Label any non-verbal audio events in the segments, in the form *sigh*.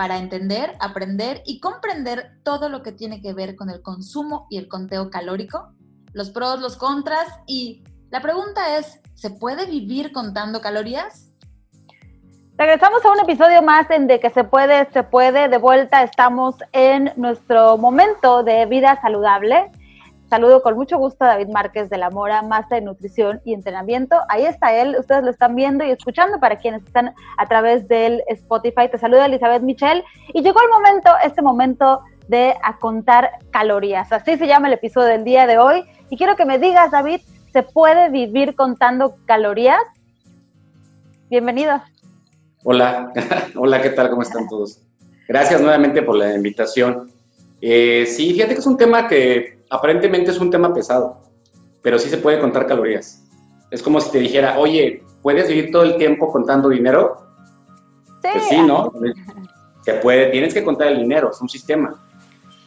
para entender, aprender y comprender todo lo que tiene que ver con el consumo y el conteo calórico, los pros, los contras y la pregunta es, ¿se puede vivir contando calorías? Regresamos a un episodio más en De que se puede, se puede. De vuelta estamos en nuestro momento de vida saludable. Saludo con mucho gusto a David Márquez de la Mora, Máster de Nutrición y Entrenamiento. Ahí está él, ustedes lo están viendo y escuchando para quienes están a través del Spotify. Te saluda Elizabeth Michel y llegó el momento, este momento de contar calorías. Así se llama el episodio del día de hoy. Y quiero que me digas, David, ¿se puede vivir contando calorías? Bienvenido. Hola, *laughs* hola, ¿qué tal? ¿Cómo están todos? Gracias nuevamente por la invitación. Eh, sí, fíjate que es un tema que aparentemente es un tema pesado, pero sí se puede contar calorías. Es como si te dijera, oye, ¿puedes vivir todo el tiempo contando dinero? Sí. Pues sí, ¿no? *laughs* Se puede, tienes que contar el dinero, es un sistema.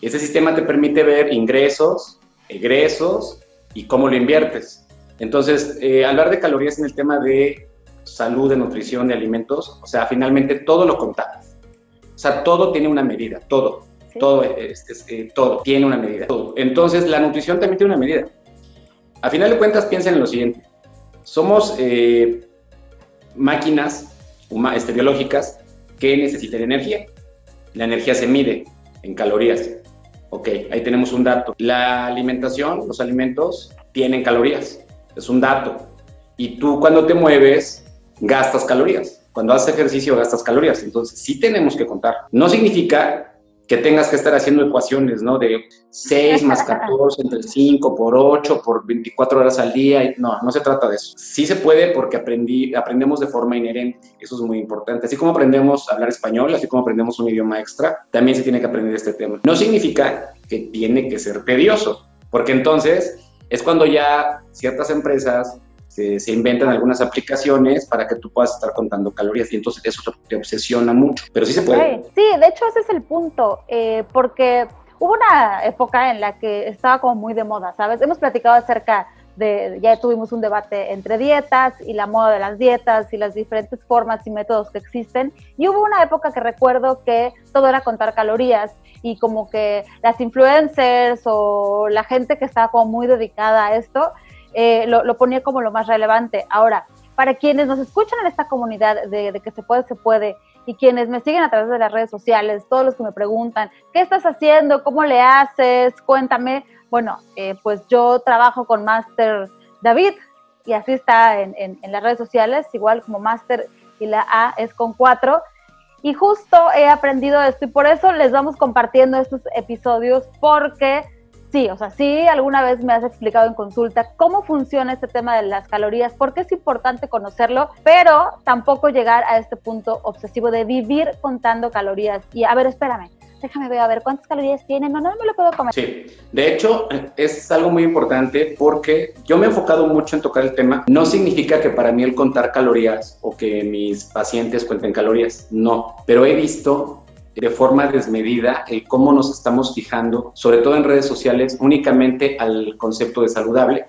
Ese sistema te permite ver ingresos, egresos y cómo lo inviertes. Entonces, eh, hablar de calorías en el tema de salud, de nutrición, de alimentos, o sea, finalmente todo lo contamos. O sea, todo tiene una medida, todo. Todo, este, todo tiene una medida. Entonces, la nutrición también tiene una medida. A final de cuentas, piensen en lo siguiente. Somos eh, máquinas este, biológicas que necesitan energía. La energía se mide en calorías. Ok, ahí tenemos un dato. La alimentación, los alimentos, tienen calorías. Es un dato. Y tú cuando te mueves, gastas calorías. Cuando haces ejercicio, gastas calorías. Entonces, sí tenemos que contar. No significa que tengas que estar haciendo ecuaciones, ¿no? De 6 más *laughs* 14 entre 5 por 8 por 24 horas al día. No, no se trata de eso. Sí se puede porque aprendí, aprendemos de forma inherente. Eso es muy importante. Así como aprendemos a hablar español, así como aprendemos un idioma extra, también se tiene que aprender este tema. No significa que tiene que ser tedioso, porque entonces es cuando ya ciertas empresas se, inventan algunas aplicaciones para que tú puedas estar contando calorías y entonces eso te, obsesiona mucho, pero sí se puede. Sí, de hecho ese es el punto, eh, porque hubo una época en la que estaba como muy de moda, ¿sabes? Hemos platicado acerca de, ya tuvimos un debate entre dietas y la moda de las dietas y las diferentes formas y métodos que existen. Y hubo una época que recuerdo que todo era contar calorías y como que las influencers o la gente que estaba como muy dedicada a esto eh, lo, ponía como lo más relevante. Ahora, para quienes nos escuchan en esta comunidad de, que se puede, se puede, y quienes me siguen a través de las redes sociales, todos los que me preguntan, ¿qué estás haciendo? ¿Cómo le haces? Cuéntame. Bueno, eh, pues yo trabajo con Master David y así está en, en, las redes sociales, igual como Master y la A es con cuatro. Y justo he aprendido esto y por eso les vamos compartiendo estos episodios porque Sí, o sea, sí, alguna vez me has explicado en consulta cómo funciona este tema de las calorías, porque es importante conocerlo, pero tampoco llegar a este punto obsesivo de vivir contando calorías. Y a ver, espérame, déjame ver a ver cuántas calorías tiene, no, no me lo puedo comer. Sí, de hecho es algo muy importante porque yo me he enfocado mucho en tocar el tema. No significa que para mí el contar calorías o que mis pacientes cuenten calorías, no, pero he visto de forma desmedida el cómo nos estamos fijando, sobre todo en redes sociales, únicamente al concepto de saludable,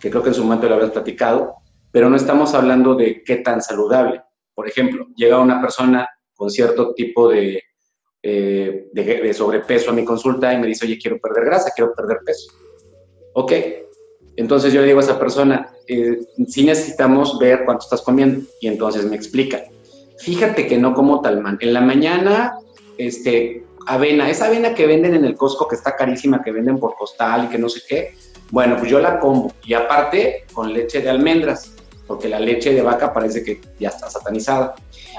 que creo que en su momento lo habrás platicado, pero no estamos hablando de qué tan saludable. Por ejemplo, llega una persona con cierto tipo de, eh, de, sobrepeso a mi consulta y me dice, oye, quiero perder grasa, quiero perder peso. Ok, entonces yo le digo a esa persona, eh, sí necesitamos ver cuánto estás comiendo. Y entonces me explica, fíjate que no como tal man. En la mañana este, avena, esa avena que venden en el Costco que está carísima, que venden por costal y que no sé qué, bueno, pues yo la como y aparte con leche de almendras, porque la leche de vaca parece que ya está satanizada.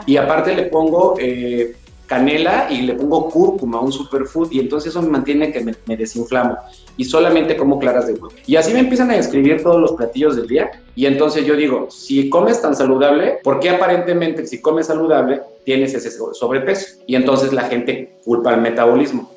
Y aparte le pongo eh, canela y le pongo cúrcuma, un superfood, y entonces eso me mantiene que me, desinflamo. Y solamente como claras de huevo. Y así me empiezan a describir todos los platillos del día. Y entonces yo digo, si comes tan saludable, ¿por qué aparentemente si comes saludable tienes ese sobrepeso? Y entonces la gente culpa al metabolismo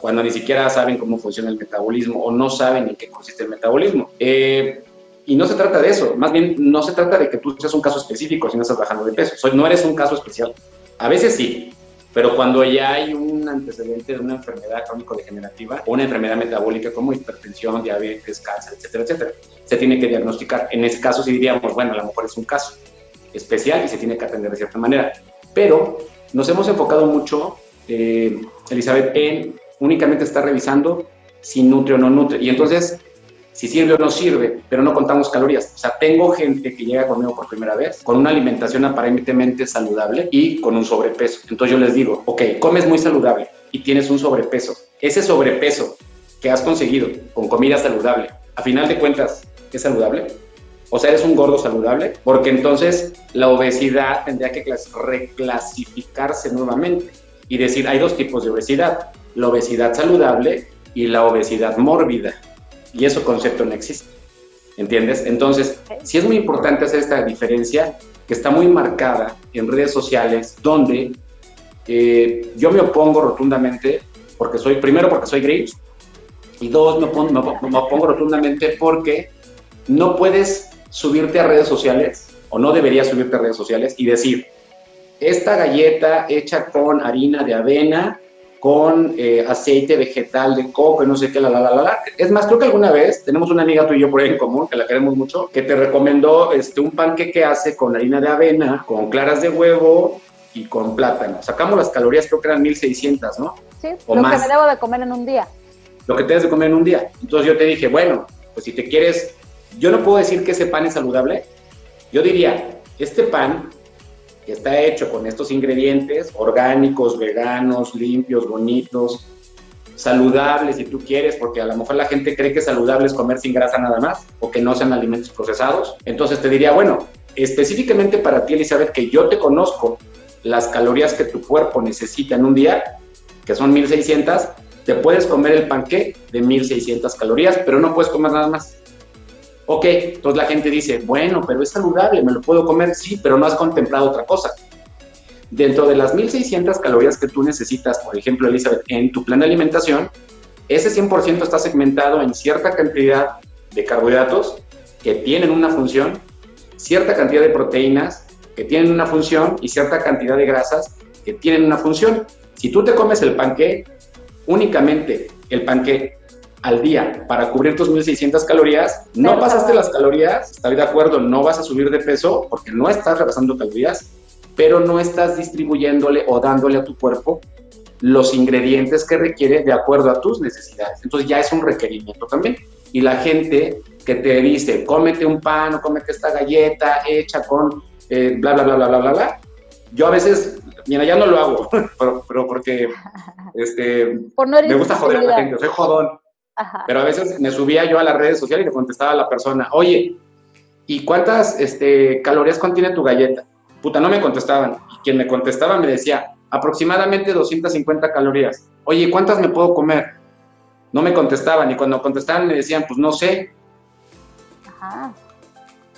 cuando ni siquiera saben cómo funciona el metabolismo o no saben en qué consiste el metabolismo. Eh, y no se trata de eso, más bien no se trata de que tú seas un caso específico si no estás bajando de peso, no eres un caso especial. A veces sí, pero cuando ya hay un antecedente de una enfermedad crónico-degenerativa una enfermedad metabólica como hipertensión, diabetes, cáncer, etcétera, etcétera, se tiene que diagnosticar. En ese caso sí diríamos, bueno, a lo mejor es un caso especial y se tiene que atender de cierta manera. Pero nos hemos enfocado mucho eh, Elizabeth, en únicamente está revisando si nutre o no nutre. Y entonces, si sirve o no sirve, pero no contamos calorías. O sea, tengo gente que llega conmigo por primera vez con una alimentación aparentemente saludable y con un sobrepeso. Entonces yo les digo, ok, comes muy saludable y tienes un sobrepeso. Ese sobrepeso que has conseguido con comida saludable, a final de cuentas, ¿es saludable? O sea, eres un gordo saludable, porque entonces la obesidad tendría que reclasificarse nuevamente y decir, hay dos tipos de obesidad, la obesidad saludable y la obesidad mórbida. Y ese concepto no existe. ¿Entiendes? Entonces, sí es muy importante hacer esta diferencia que está muy marcada en redes sociales, donde eh, yo me opongo rotundamente, porque soy, primero porque soy gris, y dos, me opongo, me opongo rotundamente porque no puedes subirte a redes sociales, o no deberías subirte a redes sociales, y decir, esta galleta hecha con harina de avena con eh, aceite vegetal de coco y no sé qué, la, la, la, la. Es más, creo que alguna vez tenemos una amiga tú y yo por ahí en común, que la queremos mucho, que te recomendó este, un panque que hace con harina de avena, con claras de huevo y con plátano. Sacamos las calorías, creo que eran 1600, ¿no? Sí, lo que me debo de comer en un día. Lo que te debes de comer en un día. Entonces yo te dije, bueno, pues si te quieres, yo no puedo decir que ese pan es saludable. Yo diría, este pan que está hecho con estos ingredientes orgánicos, veganos, limpios, bonitos, saludables si tú quieres, porque a lo mejor la gente cree que saludable es comer sin grasa nada más o que no sean alimentos procesados. Entonces te diría, bueno, específicamente para ti, Elizabeth, que yo te conozco las calorías que tu cuerpo necesita en un día, que son 1600, te puedes comer el panque de 1600 calorías, pero no puedes comer nada más. Ok, entonces la gente dice, bueno, pero es saludable, me lo puedo comer, sí, pero no has contemplado otra cosa. Dentro de las 1600 calorías que tú necesitas, por ejemplo, Elizabeth, en tu plan de alimentación, ese 100% está segmentado en cierta cantidad de carbohidratos que tienen una función, cierta cantidad de proteínas que tienen una función y cierta cantidad de grasas que tienen una función. Si tú te comes el panque, únicamente el panque al día para cubrir tus 1600 calorías, no pasaste las calorías, estoy de acuerdo, no vas a subir de peso porque no estás rebasando calorías, pero no estás distribuyéndole o dándole a tu cuerpo los ingredientes que requiere de acuerdo a tus necesidades. Entonces ya es un requerimiento también. Y la gente que te dice, cómete un pan o cómete esta galleta hecha con eh, bla, bla, bla, bla, bla, bla, bla, yo a veces, mira, ya no lo hago, *laughs* pero, porque este, *laughs* me gusta joder a la gente, soy jodón. Pero a veces me subía yo a las redes sociales y le contestaba a la persona, oye, ¿y cuántas este, calorías contiene tu galleta? Puta, no me contestaban. Y quien me contestaba me decía, aproximadamente 250 calorías. Oye, ¿cuántas me puedo comer? No me contestaban. Y cuando contestaban me decían, pues no sé. Ajá.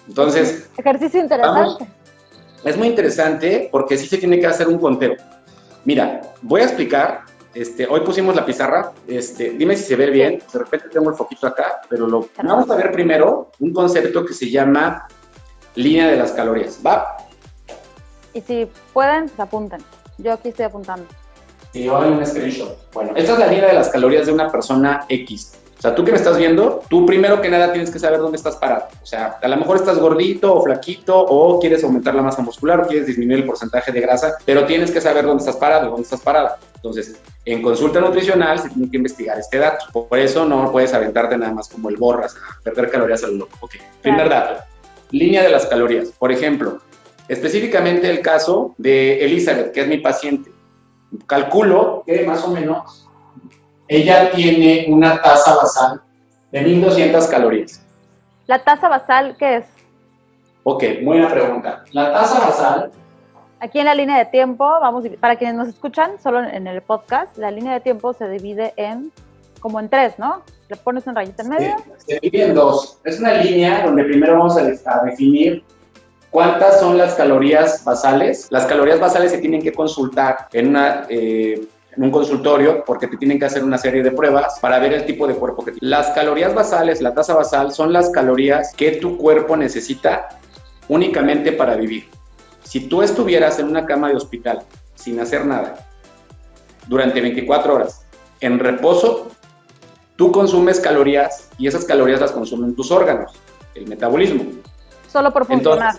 Entonces. Ejercicio interesante. es muy interesante porque sí se tiene que hacer un conteo. Mira, voy a explicar este, hoy pusimos la pizarra, este, dime si se ve bien, de repente tengo el foquito acá, pero lo vamos a ver primero un concepto que se llama línea de las calorías, ¿va? Y si pueden, se apunten. Yo aquí estoy apuntando. Sí, hago un screenshot. Bueno, esta es la línea de las calorías de una persona X. O sea, tú que me estás viendo, tú primero que nada tienes que saber dónde estás parado. O sea, a lo mejor estás gordito o flaquito o quieres aumentar la masa muscular o quieres disminuir el porcentaje de grasa, pero tienes que saber dónde estás parado, dónde estás parado. Entonces, en consulta nutricional se tiene que investigar este dato. Por eso no puedes aventarte nada más como el borras, a perder calorías al loco. Ok, primer dato. Línea de las calorías. Por ejemplo, específicamente el caso de Elizabeth, que es mi paciente. Calculo que más o menos ella tiene una tasa basal de 1200 calorías. ¿La tasa basal qué es? Ok, buena pregunta. La tasa basal. Aquí en la línea de tiempo, vamos, para quienes nos escuchan solo en el podcast, la línea de tiempo se divide en, como en tres, ¿no? Le pones un rayito en medio. se divide en dos. Es una línea donde primero vamos a, definir cuántas son las calorías basales. Las calorías basales se tienen que consultar en una eh, en un consultorio porque te tienen que hacer una serie de pruebas para ver el tipo de cuerpo que tienes. Las calorías basales, la tasa basal, son las calorías que tu cuerpo necesita únicamente para vivir. Si tú estuvieras en una cama de hospital sin hacer nada durante 24 horas en reposo, tú consumes calorías y esas calorías las consumen tus órganos, el metabolismo. Solo por funcionar.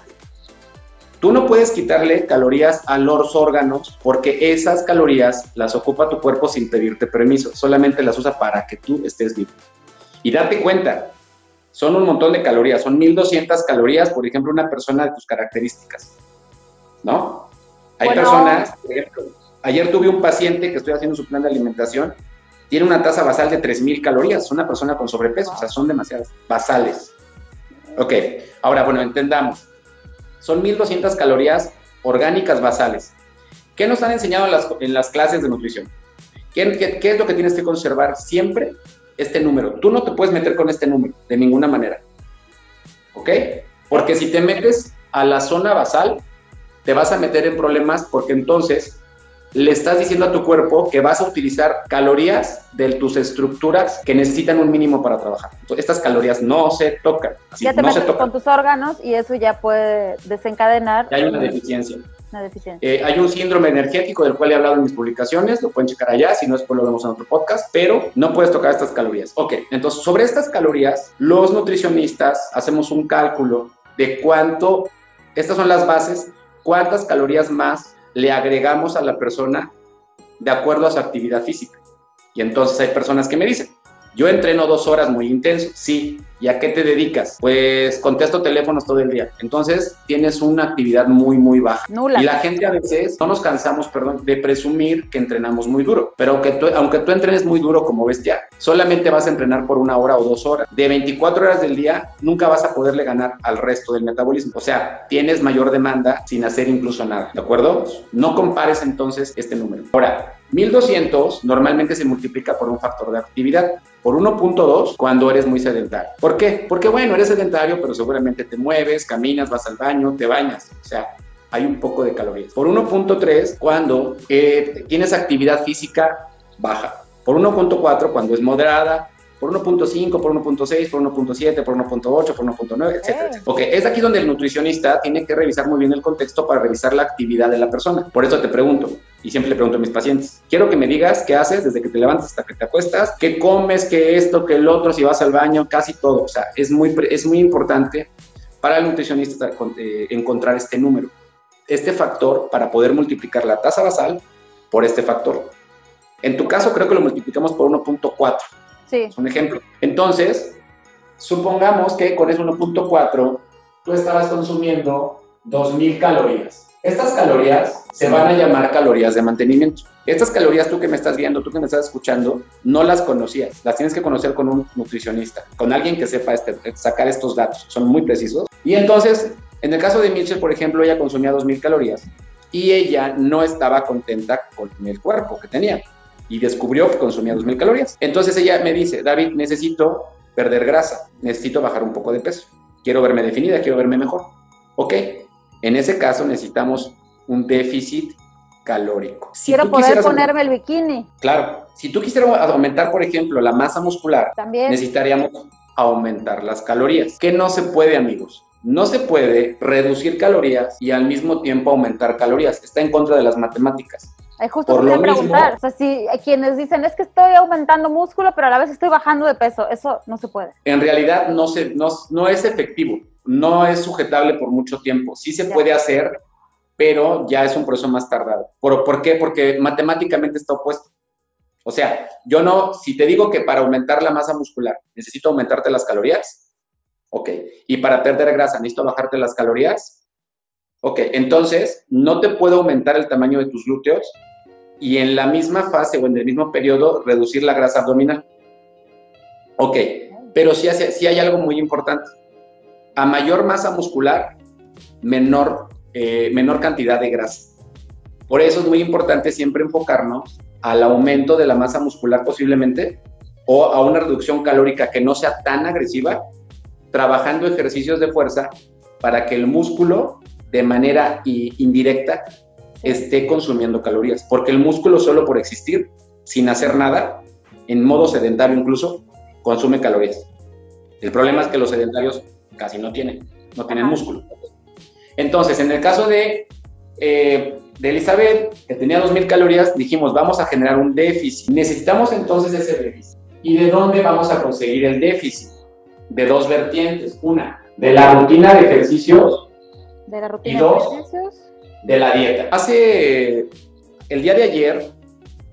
Tú no puedes quitarle calorías a los órganos porque esas calorías las ocupa tu cuerpo sin pedirte permiso, solamente las usa para que tú estés libre. Y date cuenta, son un montón de calorías, son 1200 calorías, por ejemplo, una persona de tus características, ¿no? Hay personas, por ejemplo, ayer tuve un paciente que estoy haciendo su plan de alimentación, tiene una tasa basal de 3000 calorías, una persona con sobrepeso, o sea, son demasiadas, basales. Ok, ahora, bueno, entendamos, son 1200 calorías orgánicas basales. ¿Qué nos han enseñado en las, clases de nutrición? ¿Qué, ¿Qué es lo que tienes que conservar siempre? Este número. Tú no te puedes meter con este número de ninguna manera. ¿Ok? Porque si te metes a la zona basal, te vas a meter en problemas porque entonces le estás diciendo a tu cuerpo que vas a utilizar calorías de tus estructuras que necesitan un mínimo para trabajar. estas calorías no se tocan. ya te metes con tus órganos y eso ya puede desencadenar. hay una deficiencia. Eh, hay un síndrome energético del cual he hablado en mis publicaciones, lo pueden checar allá, si no después lo vemos en otro podcast, pero no puedes tocar estas calorías. Ok, entonces sobre estas calorías, los nutricionistas hacemos un cálculo de cuánto, estas son las bases, cuántas calorías más le agregamos a la persona de acuerdo a su actividad física. Y entonces hay personas que me dicen, yo entreno dos horas muy intenso, sí. ¿Y a qué te dedicas? Pues contesto teléfonos todo el día. Entonces tienes una actividad muy, muy baja. Nula. Y la gente a veces no nos cansamos, perdón, de presumir que entrenamos muy duro. Pero aunque tú, aunque tú entrenes muy duro como bestia, solamente vas a entrenar por una hora o dos horas. De 24 horas del día, nunca vas a poderle ganar al resto del metabolismo. O sea, tienes mayor demanda sin hacer incluso nada. ¿De acuerdo? No compares entonces este número. Ahora, 1200 normalmente se multiplica por un factor de actividad, por 1.2 cuando eres muy sedentario. ¿Por qué? Porque bueno, eres sedentario, pero seguramente te mueves, caminas, vas al baño, te bañas. O sea, hay un poco de calorías. Por 1.3 cuando eh, tienes actividad física baja. Por 1.4 cuando es moderada, por 1.5, por 1.6, por 1.7, por 1.8, por 1.9, etcétera, etcétera. Ok, es aquí donde el nutricionista tiene que revisar muy bien el contexto para revisar la actividad de la persona. Por eso te pregunto, y siempre le pregunto a mis pacientes, quiero que me digas qué haces desde que te levantas hasta que te acuestas, qué comes, qué esto, qué el otro, si vas al baño, casi todo. O sea, es muy, es muy importante para el nutricionista eh, encontrar este número, este factor para poder multiplicar la tasa basal por este factor. En tu caso creo que lo multiplicamos por 1.4 Es un ejemplo. Entonces, supongamos que con ese 1.4 tú estabas consumiendo 2.000 calorías. Estas calorías se van a llamar calorías de mantenimiento. Estas calorías tú que me estás viendo, tú que me estás escuchando, no las conocías. Las tienes que conocer con un nutricionista, con alguien que sepa este, sacar estos datos. Son muy precisos. Y entonces, en el caso de Mitchell, por ejemplo, ella consumía 2.000 calorías y ella no estaba contenta con el cuerpo que tenía y descubrió que consumía 2.000 calorías. Entonces ella me dice, David, necesito perder grasa, necesito bajar un poco de peso, quiero verme definida, quiero verme mejor. Ok, en ese caso necesitamos un déficit calórico. quiero poder ponerme el bikini. Claro, si tú quisieras aumentar, por ejemplo, la masa muscular, También. necesitaríamos aumentar las calorías. ¿Qué no se puede, amigos? No se puede reducir calorías y al mismo tiempo aumentar calorías. Está en contra de las matemáticas. Ay, justo Por lo preguntar, o sea, si quienes dicen es que estoy aumentando músculo, pero a la vez estoy bajando de peso, eso no se puede. En realidad no, se, no, no es efectivo, no es sujetable por mucho tiempo. Sí se puede hacer, pero ya es un proceso más tardado. ¿Por, ¿Por qué? Porque matemáticamente está opuesto. O sea, yo no, si te digo que para aumentar la masa muscular necesito aumentarte las calorías, ok, y para perder grasa necesito bajarte las calorías, Ok, entonces no te puedo aumentar el tamaño de tus glúteos y en la misma fase o en el mismo periodo reducir la grasa abdominal. Ok, pero sí, hay algo muy importante. A mayor masa muscular, menor, eh, menor cantidad de grasa. Por eso es muy importante siempre enfocarnos al aumento de la masa muscular posiblemente o a una reducción calórica que no sea tan agresiva, trabajando ejercicios de fuerza para que el músculo de manera indirecta esté consumiendo calorías, porque el músculo solo por existir, sin hacer nada, en modo sedentario incluso, consume calorías. El problema es que los sedentarios casi no tienen, no tienen músculo. Entonces, en el caso de, eh, de Elizabeth, que tenía 2.000 calorías, dijimos, vamos a generar un déficit. Necesitamos entonces ese déficit. ¿Y de dónde vamos a conseguir el déficit? De dos vertientes. Una, de la rutina de ejercicios De la rutina Y dos, de ejercicios. De la dieta. Hace el día de ayer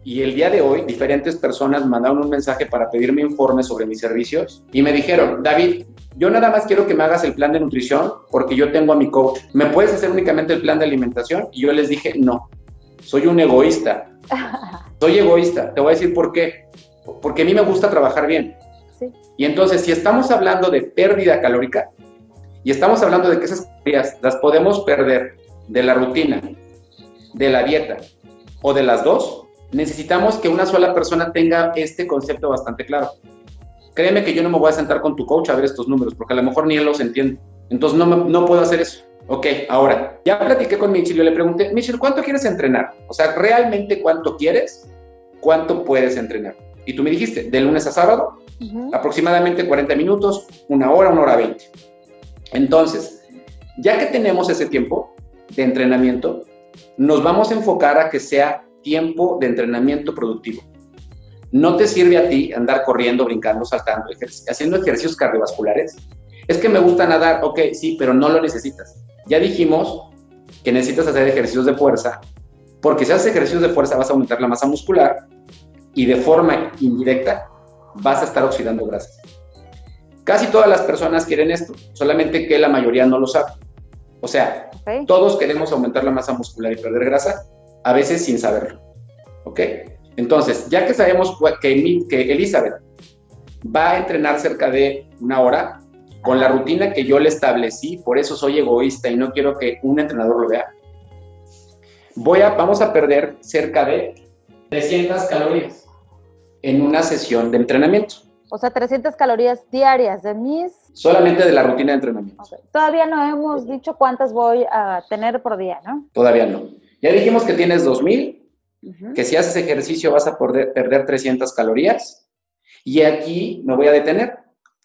y el día de hoy, diferentes personas mandaron un mensaje para pedirme informe sobre mis servicios y me dijeron, David, yo nada más quiero que me hagas el plan de nutrición porque yo tengo a mi coach. ¿Me puedes hacer únicamente el plan de alimentación? Y yo les dije, no, soy un egoísta. *laughs* Soy egoísta. Te voy a decir por qué. Porque a mí me gusta trabajar bien. Sí. Y entonces, si estamos hablando de pérdida calórica y estamos hablando de que esas calorías las podemos perder de la rutina, de la dieta o de las dos, necesitamos que una sola persona tenga este concepto bastante claro. Créeme que yo no me voy a sentar con tu coach a ver estos números, porque a lo mejor ni él los entiende. Entonces no, me- no puedo hacer eso. Ok, ahora, ya platiqué con Michelle, yo le pregunté, Michelle, ¿cuánto quieres entrenar? O sea, ¿realmente cuánto quieres? ¿Cuánto puedes entrenar? Y tú me dijiste, de lunes a sábado, aproximadamente 40 minutos, una hora, una hora 20. Entonces, ya que tenemos ese tiempo de entrenamiento, nos vamos a enfocar a que sea tiempo de entrenamiento productivo. No te sirve a ti andar corriendo, brincando, saltando, haciendo ejercicios cardiovasculares. Es que me gusta nadar, ok, sí, pero no lo necesitas. Ya dijimos que necesitas hacer ejercicios de fuerza, porque si haces ejercicios de fuerza vas a aumentar la masa muscular y de forma indirecta vas a estar oxidando grasas. Casi todas las personas quieren esto, solamente que la mayoría no lo sabe. O sea, todos queremos aumentar la masa muscular y perder grasa, a veces sin saberlo. ¿Ok? Entonces, ya que sabemos que, Elizabeth va a entrenar cerca de una hora con la rutina que yo le establecí, por eso soy egoísta y no quiero que un entrenador lo vea, voy a, vamos a perder cerca de 300 calorías en una sesión de entrenamiento, O sea, 300 calorías diarias de mis... solamente de la rutina de entrenamiento. Todavía no hemos dicho cuántas voy a tener por día, ¿no? Todavía no. Ya dijimos que tienes 2000, Ujú. que si haces ejercicio vas a poder perder 300 calorías. Y aquí me voy a detener.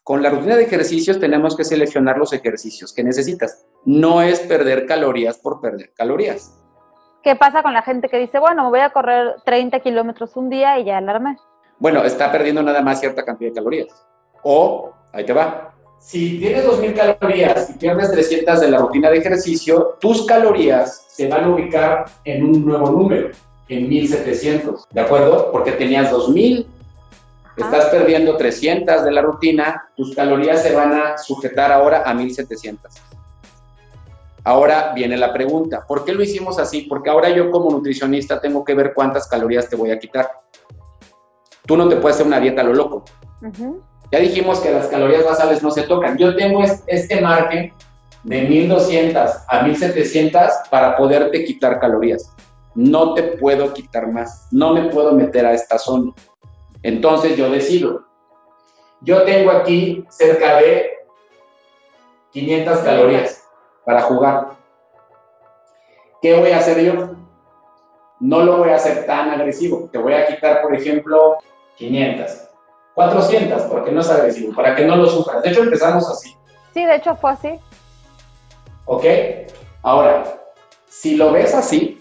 Con la rutina de ejercicios tenemos que seleccionar los ejercicios que necesitas. No es perder calorías por perder calorías. ¿Qué pasa con la gente que dice, bueno, me voy a correr 30 kilómetros un día y ya alarmé? Bueno, está perdiendo nada más cierta cantidad de calorías. O, ahí te va. Si tienes 2000 calorías y pierdes 300 de la rutina de ejercicio, tus calorías se van a ubicar en un nuevo número, en 1700. ¿De acuerdo? Porque tenías 2000, estás perdiendo 300 de la rutina, tus calorías se van a sujetar ahora a 1700. Ahora viene la pregunta, ¿por qué lo hicimos así? Porque ahora yo como nutricionista tengo que ver cuántas calorías te voy a quitar. Tú no te puedes hacer una dieta a lo loco. Ya dijimos que las calorías basales no se tocan. Yo tengo es- este margen de 1200 a 1700 para poderte quitar calorías. No te puedo quitar más. No me puedo meter a esta zona. Entonces yo decido. Yo tengo aquí cerca de 500 calorías para jugar. ¿Qué voy a hacer yo? No lo voy a hacer tan agresivo. Te voy a quitar, por ejemplo, 500. 400, porque no es agresivo, para que no lo sufras. De hecho, empezamos así, Sí, de hecho fue así. ¿ok? Ahora, si lo ves así,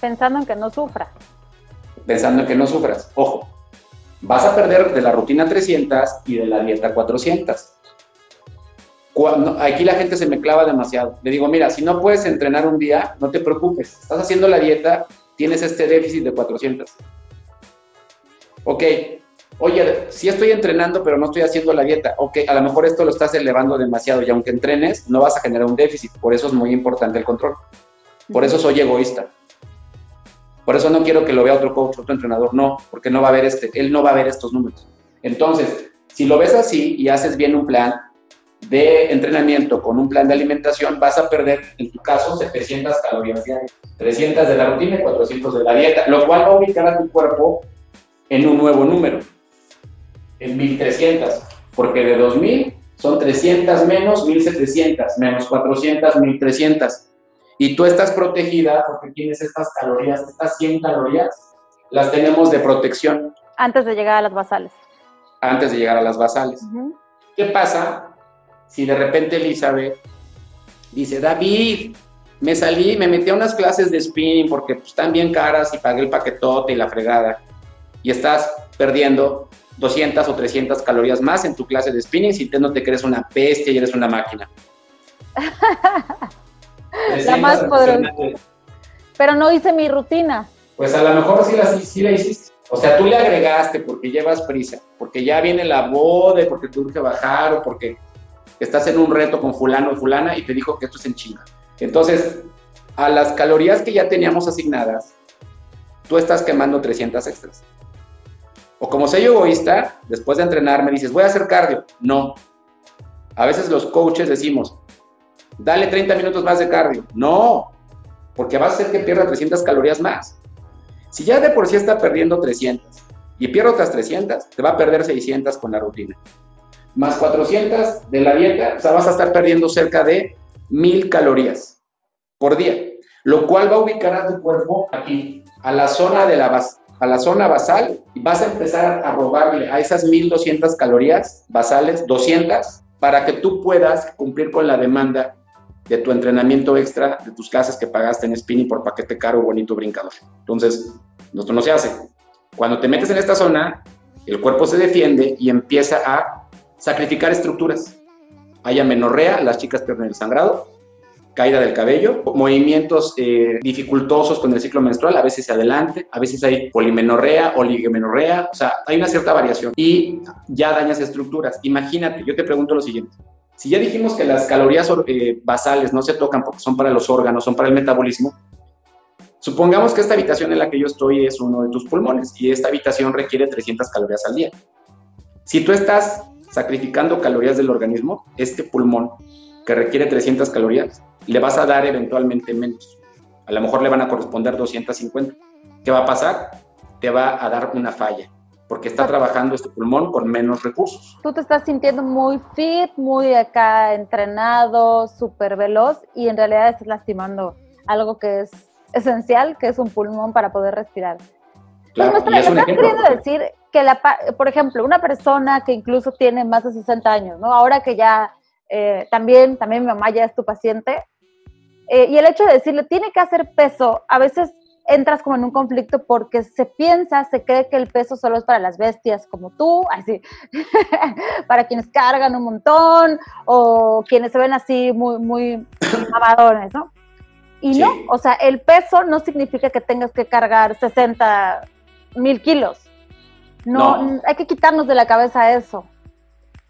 Pensando en que no sufra. pensando en que no sufras, ojo, vas a perder de la rutina 300 y de la dieta 400. Cuando, aquí la gente se me clava demasiado. Le digo, mira, si no puedes entrenar un día, no te preocupes. Estás haciendo la dieta, tienes este déficit de 400. Ok, oye, sí estoy entrenando, pero no estoy haciendo la dieta. Ok, a lo mejor esto lo estás elevando demasiado y aunque entrenes, no vas a generar un déficit. Por eso es muy importante el control. Por eso soy egoísta. Por eso no quiero que lo vea otro coach, otro entrenador, no, porque no va a ver este, él no va a ver estos números. Entonces, si lo ves así y haces bien un plan de entrenamiento con un plan de alimentación, vas a perder, en tu caso, 700 calorías diarias, 300 de la rutina y 400 de la dieta, lo cual va a ubicar a tu cuerpo en un nuevo número, en 1300, porque de 2000 son 300 menos 1700, menos 400, 1300 y tú estás protegida porque tienes estas calorías, estas 100 calorías, las tenemos de protección Antes de llegar a las basales. antes de llegar a las basales. Ujú. ¿Qué pasa si de repente Elizabeth dice, David, me salí, me metí a unas clases de spinning porque pues, están bien caras y pagué el paquetote y la fregada, y estás perdiendo 200 o 300 calorías más en tu clase de spinning sintiéndote que eres una bestia y eres una máquina? *laughs* la más poderosa. Pero no hice mi rutina. Pues a lo mejor sí la, sí la hiciste. O sea, tú le agregaste porque llevas prisa, porque ya viene la boda, porque tú que bajar o porque estás en un reto con fulano o fulana y te dijo que esto es en chinga. Entonces, a las calorías que ya teníamos asignadas, tú estás quemando 300 extras. O como soy egoísta, después de entrenar me dices, voy a hacer cardio. No. A veces los coaches decimos, dale 30 minutos más de cardio. No, porque va a hacer que pierda 300 calorías más. Si ya de por sí está perdiendo 300 y pierde otras 300, te va a perder 600 con la rutina. Más 400 de la dieta, o sea, vas a estar perdiendo cerca de 1000 calorías por día, lo cual va a ubicar a tu cuerpo aquí, a la zona de la base a la zona basal y vas a empezar a robarle a esas 1200 calorías basales, 200, para que tú puedas cumplir con la demanda de tu entrenamiento extra, de tus clases que pagaste en spinning por paquete caro, bonito, brincador. Entonces, esto no se hace. Cuando te metes en esta zona, el cuerpo se defiende y empieza a sacrificar estructuras. Hay amenorrea, las chicas pierden el sangrado, caída del cabello, movimientos eh, dificultosos con el ciclo menstrual, a veces adelante, a veces hay polimenorrea, oligomenorrea, o sea, hay una cierta variación y ya dañas estructuras. Imagínate, yo te pregunto lo siguiente. Si ya dijimos que las calorías eh, basales no se tocan porque son para los órganos, son para el metabolismo, supongamos que esta habitación en la que yo estoy es uno de tus pulmones y esta habitación requiere 300 calorías al día. Si tú estás sacrificando calorías del organismo, este pulmón que requiere 300 calorías, le vas a dar eventualmente menos. A lo mejor le van a corresponder 250. ¿Qué va a pasar? Te va a dar una falla, porque está trabajando este pulmón con menos recursos. Tú te estás sintiendo muy fit, muy acá entrenado, súper veloz, y en realidad estás lastimando algo que es esencial, que es un pulmón para poder respirar. Claro, me estás queriendo decir que, la, por ejemplo, una persona que incluso tiene más de 60 años, ¿no? Ahora que ya eh, también, también mi mamá ya es tu paciente, eh, y el hecho de decirle, tiene que hacer peso, a veces entras como en un conflicto porque se piensa, se cree que el peso solo es para las bestias como tú, así, *laughs* para quienes cargan un montón o quienes se ven así muy, muy *coughs* amadones, ¿no? Y no, o sea, el peso no significa que tengas que cargar 60 mil kilos. no, hay que quitarnos de la cabeza eso.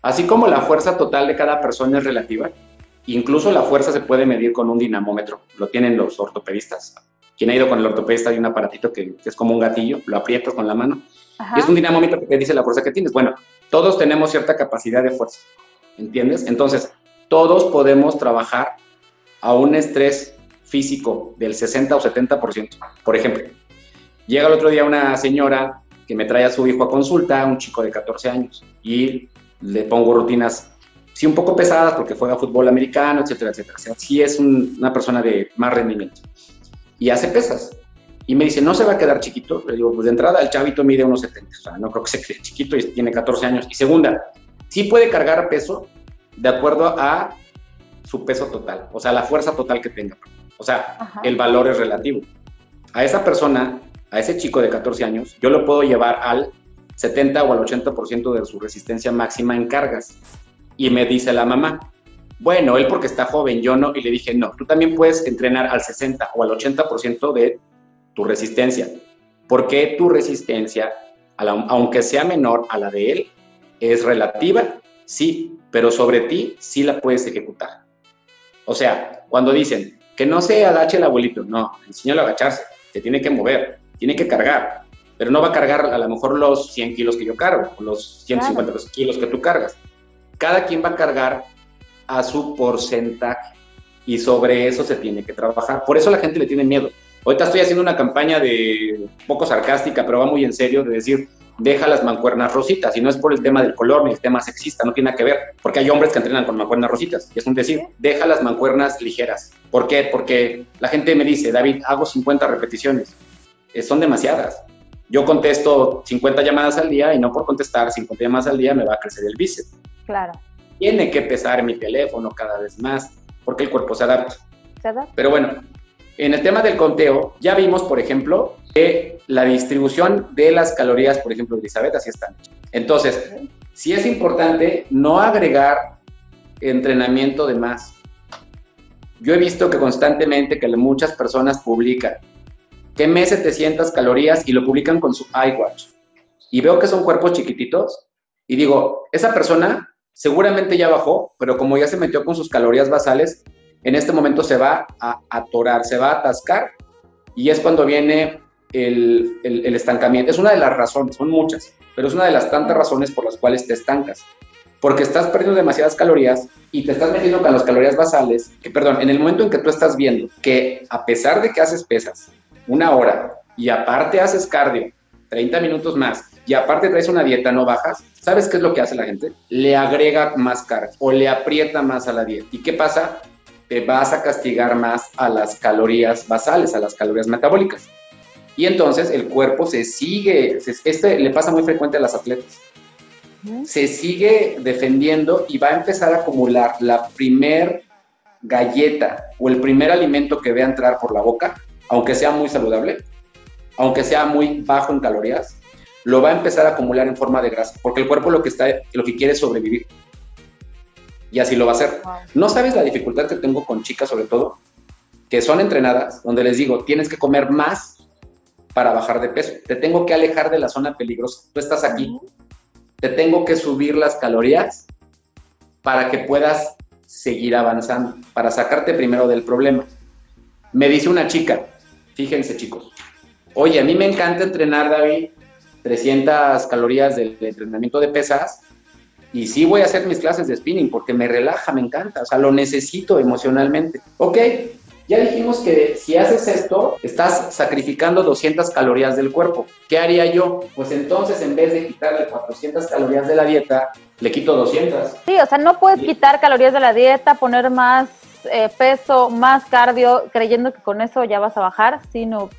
Así como la fuerza total de cada persona es relativa, Incluso la fuerza se puede medir con un dinamómetro, lo tienen los ortopedistas. Quien ha ido con el ortopedista hay un aparatito que, es como un gatillo, lo aprietas con la mano y es un dinamómetro que te dice la fuerza que tienes. Bueno, todos tenemos cierta capacidad de fuerza, ¿entiendes? Entonces, todos podemos trabajar a un estrés físico del 60 o 70%. Por ejemplo, llega el otro día una señora que me trae a su hijo a consulta, un chico de 14 años, y le pongo rutinas sí un poco pesadas porque juega fútbol americano, etcétera, etcétera. O sea, sí es una persona de más rendimiento. Y hace pesas. Y me dice, ¿no se va a quedar chiquito? Le digo, pues de entrada el chavito mide unos 70, o sea, no creo que se quede chiquito y tiene 14 años. Y segunda, sí puede cargar peso de acuerdo a su peso total, o sea, la fuerza total que tenga. O sea, el valor es relativo. A esa persona, a ese chico de 14 años, yo lo puedo llevar al 70 o al 80% de su resistencia máxima en cargas. Y me dice la mamá, bueno, él porque está joven, yo no. Y le dije, no, tú también puedes entrenar al 60 o al 80% de tu resistencia. Porque tu resistencia, aunque sea menor a la de él, es relativa, sí, pero sobre ti sí la puedes ejecutar. O sea, cuando dicen que no se agache el abuelito, no, enséñalo a agacharse, se tiene que mover, tiene que cargar, pero no va a cargar a lo mejor los 100 kilos que yo cargo, o los 150 kilos que tú cargas cada quien va a cargar a su porcentaje y sobre eso se tiene que trabajar. Por eso la gente le tiene miedo. Ahorita estoy haciendo una campaña de poco sarcástica, pero va muy en serio, de decir, deja las mancuernas rositas, y no es por el tema del color ni el tema sexista, no tiene nada que ver, porque hay hombres que entrenan con mancuernas rositas, y es un decir, deja las mancuernas ligeras. ¿Por qué? Porque la gente me dice, David, hago 50 repeticiones, eh, son demasiadas. Yo contesto 50 llamadas al día y no por contestar 50 llamadas al día me va a crecer el bíceps. Claro. Tiene que pesar mi teléfono cada vez más, porque el cuerpo se adapta. Se adapta. Pero bueno, en el tema del conteo, ya vimos, por ejemplo, que la distribución de las calorías, por ejemplo, Elizabeth, así están. Entonces, sí es importante no agregar entrenamiento de más. yo he visto que constantemente que muchas personas publican, quemé 700 calorías y lo publican con su iWatch. Y veo que son cuerpos chiquititos y digo, esa persona seguramente ya bajó, pero como ya se metió con sus calorías basales, en este momento se va a atorar, se va a atascar y es cuando viene el, estancamiento. Es una de las razones, son muchas, pero es una de las tantas razones por las cuales te estancas. Porque estás perdiendo demasiadas calorías y te estás metiendo con las calorías basales, que perdón, en el momento en que tú estás viendo que a pesar de que haces pesas una hora y aparte haces cardio 30 minutos más y aparte traes una dieta, no bajas, ¿sabes qué es lo que hace la gente? Le agrega más carga o le aprieta más a la dieta. ¿Y qué pasa? Te vas a castigar más a las calorías basales, a las calorías metabólicas. Y entonces el cuerpo se sigue, este le pasa muy frecuente a las atletas, se sigue defendiendo y va a empezar a acumular la primer galleta o el primer alimento que vea entrar por la boca, aunque sea muy saludable, aunque sea muy bajo en calorías, lo va a empezar a acumular en forma de grasa, porque el cuerpo lo que, está, lo que quiere es sobrevivir. Y así lo va a hacer. No sabes la dificultad que tengo con chicas, sobre todo, que son entrenadas, donde les digo, tienes que comer más para bajar de peso. Te tengo que alejar de la zona peligrosa. Tú estás aquí. Te tengo que subir las calorías para que puedas seguir avanzando, para sacarte primero del problema. Me dice una chica, fíjense chicos, oye, a mí me encanta entrenar, David, 300 calorías del entrenamiento de pesas y sí voy a hacer mis clases de spinning porque me relaja, me encanta, o sea, lo necesito emocionalmente. Ok, ya dijimos que si haces esto, estás sacrificando 200 calorías del cuerpo. ¿Qué haría yo? Pues entonces en vez de quitarle 400 calorías de la dieta, le quito 200. Sí, o sea, no puedes quitar calorías de la dieta, poner más eh, peso, más cardio, creyendo que con eso ya vas a bajar, sino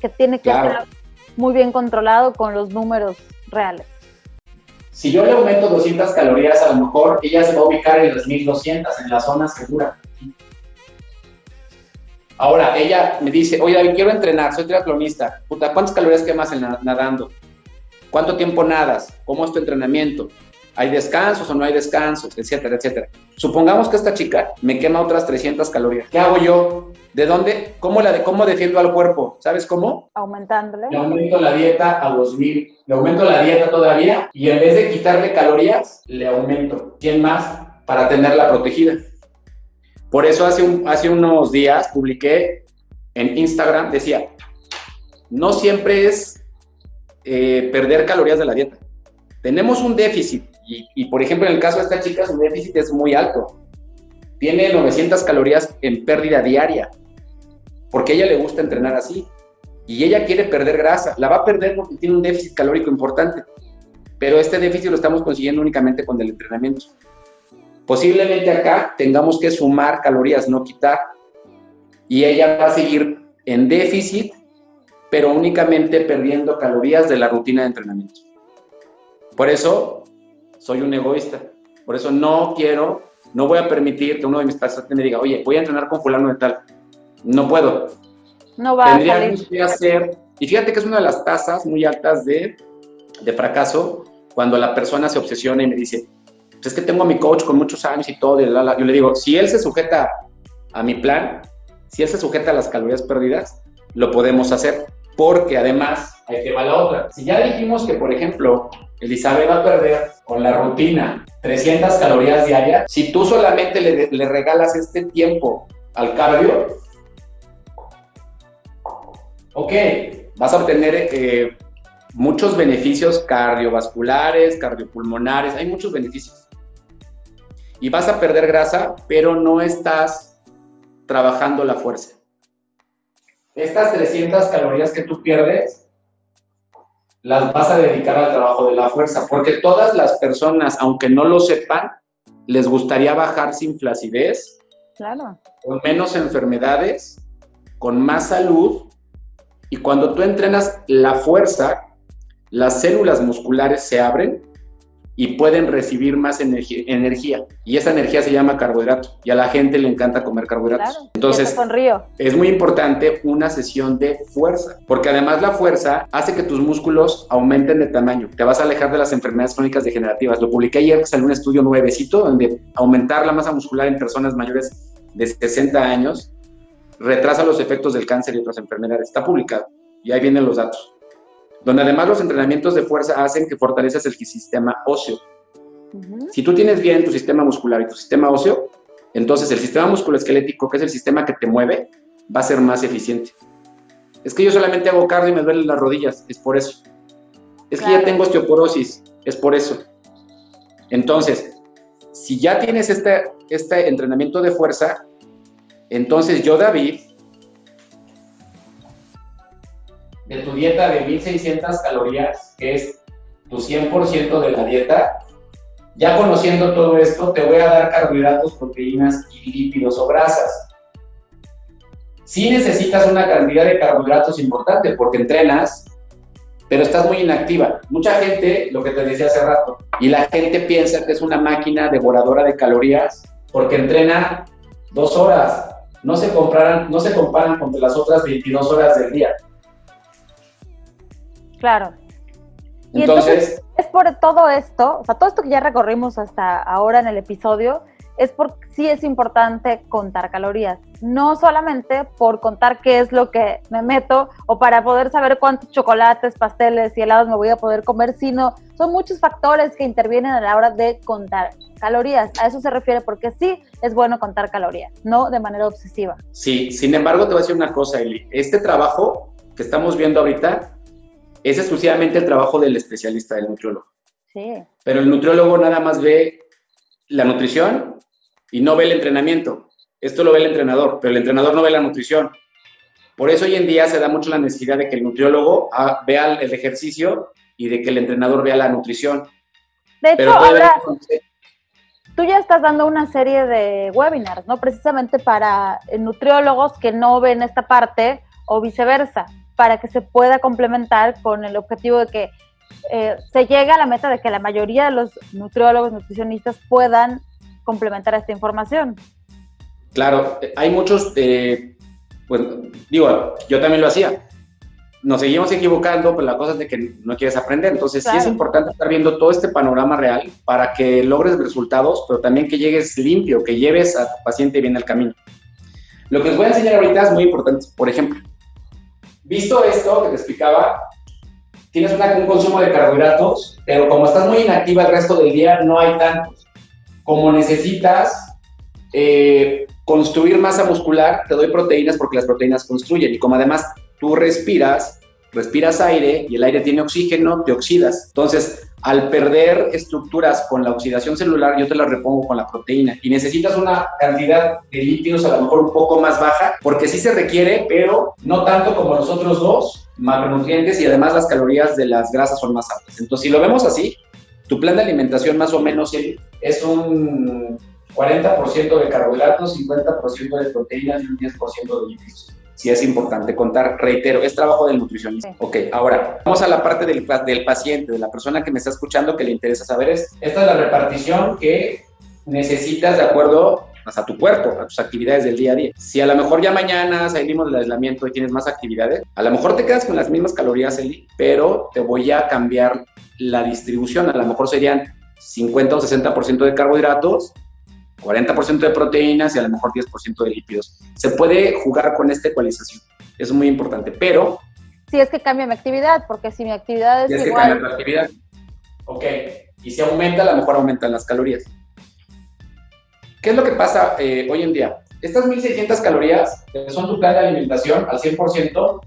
que tiene que ser muy bien controlado con los números reales. Si yo le aumento 200 calorías, a lo mejor ella se va a ubicar en las 1200, en la zona segura. Ahora, ella me dice, oye, David, quiero entrenar, soy triatlonista. Puta, ¿cuántas calorías quemas nadando? ¿Cuánto tiempo nadas? ¿Cómo es tu entrenamiento? ¿Hay descansos o no hay descansos? Etcétera, etcétera. Supongamos que esta chica me quema otras 300 calorías. ¿Qué hago yo? ¿De dónde? ¿Cómo, la de, cómo defiendo al cuerpo? ¿Sabes cómo? Aumentándole. Le aumento la dieta a 2000. Le aumento la dieta todavía y en vez de quitarle calorías, le aumento 100 más para tenerla protegida. Por eso hace, un, hace unos días publiqué en Instagram, decía, no siempre es eh, perder calorías de la dieta. Tenemos un déficit y, y, por ejemplo, en el caso de esta chica, su déficit es muy alto. Tiene 900 calorías en pérdida diaria porque a ella le gusta entrenar así y ella quiere perder grasa. La va a perder porque tiene un déficit calórico importante, pero este déficit lo estamos consiguiendo únicamente con el entrenamiento. Posiblemente acá tengamos que sumar calorías, no quitar, y ella va a seguir en déficit, pero únicamente perdiendo calorías de la rutina de entrenamiento. Por eso soy un egoísta, por eso no quiero, no voy a permitir que uno de mis pacientes me diga, oye, voy a entrenar con fulano de tal no puedo. No va Tendría a que hacer, y fíjate que es una de las tasas muy altas de, de fracaso cuando la persona se obsesiona y me dice, pues es que tengo a mi coach con muchos años y todo, y yo le digo, si él se sujeta a mi plan, si él se sujeta a las calorías perdidas, lo podemos hacer, porque además hay que va la otra. Si ya dijimos que, por ejemplo, Elizabeth va a perder con la rutina 300 calorías diarias, si tú solamente le, regalas este tiempo al cardio, ok, vas a obtener eh, muchos beneficios cardiovasculares, cardiopulmonares, hay muchos beneficios. Y vas a perder grasa, pero no estás trabajando la fuerza. Estas 300 calorías que tú pierdes, las vas a dedicar al trabajo de la fuerza, porque todas las personas, aunque no lo sepan, les gustaría bajar sin flacidez, claro. con menos enfermedades, con más salud y cuando tú entrenas la fuerza, las células musculares se abren y pueden recibir más energía. Y esa energía se llama carbohidrato. Y a la gente le encanta comer carbohidratos. Entonces, es muy importante una sesión de fuerza, porque además la fuerza hace que tus músculos aumenten de tamaño. Te vas a alejar de las enfermedades crónicas degenerativas. Lo publiqué ayer, salió un estudio nuevecito donde aumentar la masa muscular en personas mayores de 60 años retrasa los efectos del cáncer y otras enfermedades. Está publicado y ahí vienen los datos. Donde además los entrenamientos de fuerza hacen que fortalezcas el sistema óseo. Si tú tienes bien tu sistema muscular y tu sistema óseo, entonces el sistema musculoesquelético, que es el sistema que te mueve, va a ser más eficiente. Es que yo solamente hago cardio y me duelen las rodillas, es por eso. Es que ya tengo osteoporosis, es por eso. Entonces, si ya tienes este, este entrenamiento de fuerza, entonces yo, David, de tu dieta de 1600 calorías, que es tu 100% de la dieta, ya conociendo todo esto, te voy a dar carbohidratos, proteínas y lípidos o grasas. Si necesitas una cantidad de carbohidratos importante porque entrenas, pero estás muy inactiva. Mucha gente, lo que te decía hace rato, y la gente piensa que es una máquina devoradora de calorías porque entrena dos horas. No se, comparan, no se comparan con las otras 22 horas del día. Claro. entonces, es por todo esto, o sea, todo esto que ya recorrimos hasta ahora en el episodio, es porque sí es importante contar calorías. No solamente por contar qué es lo que me meto o para poder saber cuántos chocolates, pasteles y helados me voy a poder comer, sino son muchos factores que intervienen a la hora de contar calorías. A eso se refiere porque sí es bueno contar calorías, no de manera obsesiva. Sí, sin embargo, te voy a decir una cosa, Eli. Este trabajo que estamos viendo ahorita es exclusivamente el trabajo del especialista, del nutriólogo. Sí. Pero el nutriólogo nada más ve la nutrición y no ve el entrenamiento. Esto lo ve el entrenador, pero el entrenador no ve la nutrición. Por eso hoy en día se da mucho la necesidad de que el nutriólogo ah, vea el ejercicio y de que el entrenador vea la nutrición. De hecho, ahora tú ya estás dando una serie de webinars, ¿no? Precisamente para nutriólogos que no ven esta parte o viceversa, para que se pueda complementar con el objetivo de que eh, se llegue a la meta de que la mayoría de los nutriólogos, nutricionistas puedan complementar esta información. Claro, hay muchos, eh, pues digo, yo también lo hacía. Nos seguimos equivocando, pero la cosa es de que no quieres aprender. Entonces sí es importante estar viendo todo este panorama real para que logres resultados, pero también que llegues limpio, que lleves a tu paciente bien el camino. Lo que les voy a enseñar ahorita es muy importante. Por ejemplo, visto esto que te explicaba, tienes un consumo de carbohidratos, pero como estás muy inactiva el resto del día, no hay tantos como necesitas eh, construir masa muscular, te doy proteínas porque las proteínas construyen. Y como además tú respiras, respiras aire y el aire tiene oxígeno, te oxidas. Entonces, al perder estructuras con la oxidación celular, yo te las repongo con la proteína. Y necesitas una cantidad de lípidos a lo mejor un poco más baja, porque sí se requiere, pero no tanto como los otros dos macronutrientes y además las calorías de las grasas son más altas. Entonces, si lo vemos así, tu plan de alimentación más o menos es un 40% de carbohidratos, 50% de proteínas y un 10% de lípidos. Sí es importante contar, reitero, es trabajo del nutricionista. Ok, ahora vamos a la parte del, del paciente, de la persona que me está escuchando que le interesa saber es, esta es la repartición que necesitas de acuerdo a tu cuerpo, a tus actividades del día a día. Si a lo mejor ya mañana salimos del aislamiento y tienes más actividades, a lo mejor te quedas con las mismas calorías, Eli, pero te voy a cambiar la distribución. A lo mejor serían 50 o 60% de carbohidratos, 40% de proteínas y a lo mejor 10% de lípidos. Se puede jugar con esta ecualización. Es muy importante, pero... Si es que cambia mi actividad, porque si mi actividad es, si es igual... que cambia tu actividad. Ok. Y si aumenta, a lo mejor aumentan las calorías. ¿Qué es lo que pasa eh, hoy en día? Estas 1600 calorías, son tu plan de alimentación al 100%,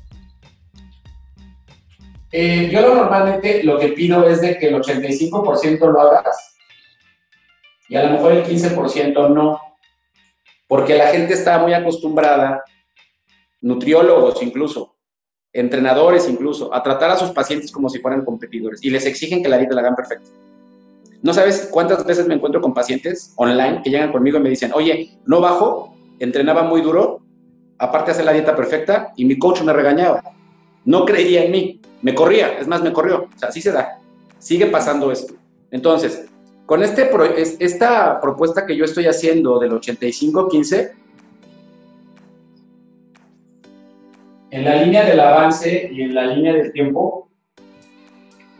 eh, yo normalmente lo que pido es de que el 85% lo hagas y a lo mejor el 15% no, porque la gente está muy acostumbrada, nutriólogos incluso, entrenadores incluso, a tratar a sus pacientes como si fueran competidores y les exigen que la dieta la hagan perfecta. No sabes cuántas veces me encuentro con pacientes online que llegan conmigo y me dicen, oye, no bajo, entrenaba muy duro, aparte hacer la dieta perfecta y mi coach me regañaba. No creía en mí, me corría, es más, me corrió. O sea, así se da. Sigue pasando esto. Entonces, con este esta propuesta que yo estoy haciendo del 85-15, en la línea del avance y en la línea del tiempo,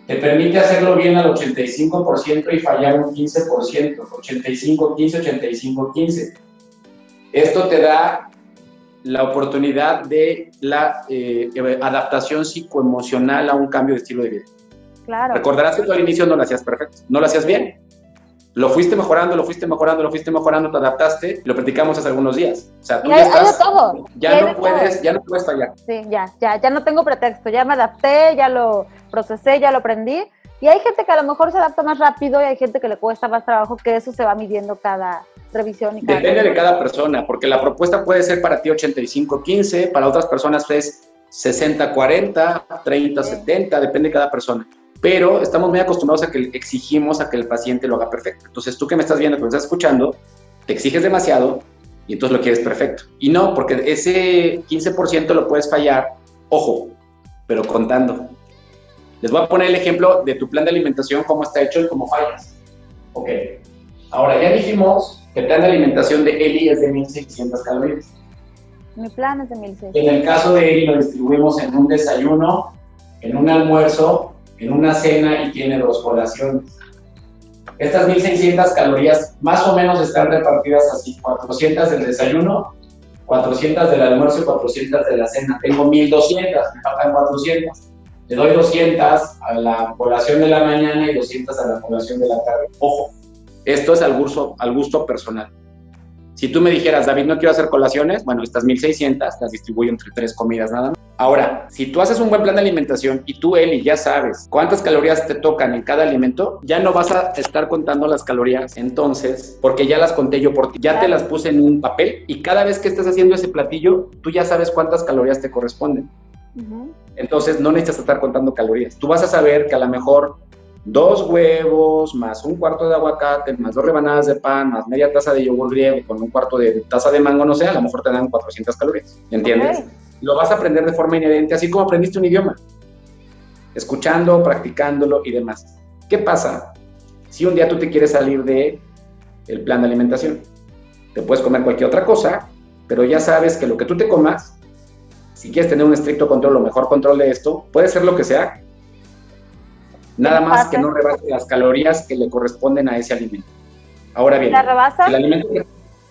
te permite hacerlo bien al 85% y fallar un 15%, 85, 15, 85, 15. Esto te da la oportunidad de la eh, adaptación psicoemocional a un cambio de estilo de vida. Claro. Recordarás que tú al inicio no lo hacías perfecto, no lo hacías bien. Lo fuiste mejorando, lo fuiste mejorando, lo fuiste mejorando, te adaptaste, lo platicamos hace algunos días. O sea, tú ya estás, todo. ya no puedes, ya no puedes fallar. Sí, ya, ya, ya no tengo pretexto, ya me adapté, ya lo procesé, ya lo aprendí. Y hay gente que a lo mejor se adapta más rápido y hay gente que le cuesta más trabajo, que eso se va midiendo cada, revisión. Y Depende de cada persona, porque la propuesta puede ser para ti 85-15, para otras personas es 60-40, 30-70, depende de cada persona. Pero estamos muy acostumbrados a que exigimos a que el paciente lo haga perfecto. Entonces tú que me estás viendo, que me estás escuchando, te exiges demasiado y entonces lo quieres perfecto. Y no, porque ese 15% lo puedes fallar, ojo, pero contando. Les voy a poner el ejemplo de tu plan de alimentación, cómo está hecho y cómo fallas. Ok, ahora ya dijimos el plan de alimentación de Eli es de 1600 calorías. Mi plan es de 1600. En el caso de Eli lo distribuimos en un desayuno, en un almuerzo, en una cena y tiene dos colaciones. Estas 1600 calorías más o menos están repartidas así, 400 del desayuno, 400 del almuerzo y 400 de la cena. Tengo 1200, me faltan 400. Le doy 200 a la colación de la mañana y 200 a la colación de la tarde. Ojo, esto es al gusto, al gusto personal. Si tú me dijeras, David, no quiero hacer colaciones, bueno, estas 1600 las distribuyo entre tres comidas nada más. Ahora, si tú haces un buen plan de alimentación y tú, Eli, ya sabes cuántas calorías te tocan en cada alimento, ya no vas a estar contando las calorías entonces, porque ya las conté yo por ti, ya te las puse en un papel y cada vez que estés haciendo ese platillo, tú ya sabes cuántas calorías te corresponden. Entonces, no necesitas estar contando calorías. Tú vas a saber que a lo mejor dos huevos, más un cuarto de aguacate, más dos rebanadas de pan, más media taza de yogur griego con un cuarto de taza de mango, no sé, a lo mejor te dan 400 calorías, ¿entiendes? Lo vas a aprender de forma inherente, así como aprendiste un idioma, escuchando, practicándolo y demás. ¿Qué pasa si un día tú te quieres salir de el plan de alimentación? Te puedes comer cualquier otra cosa, pero ya sabes que lo que tú te comas, si quieres tener un estricto control o mejor control de esto, puede ser lo que sea, Nada más que no rebase las calorías que le corresponden a ese alimento. Ahora bien, El alimento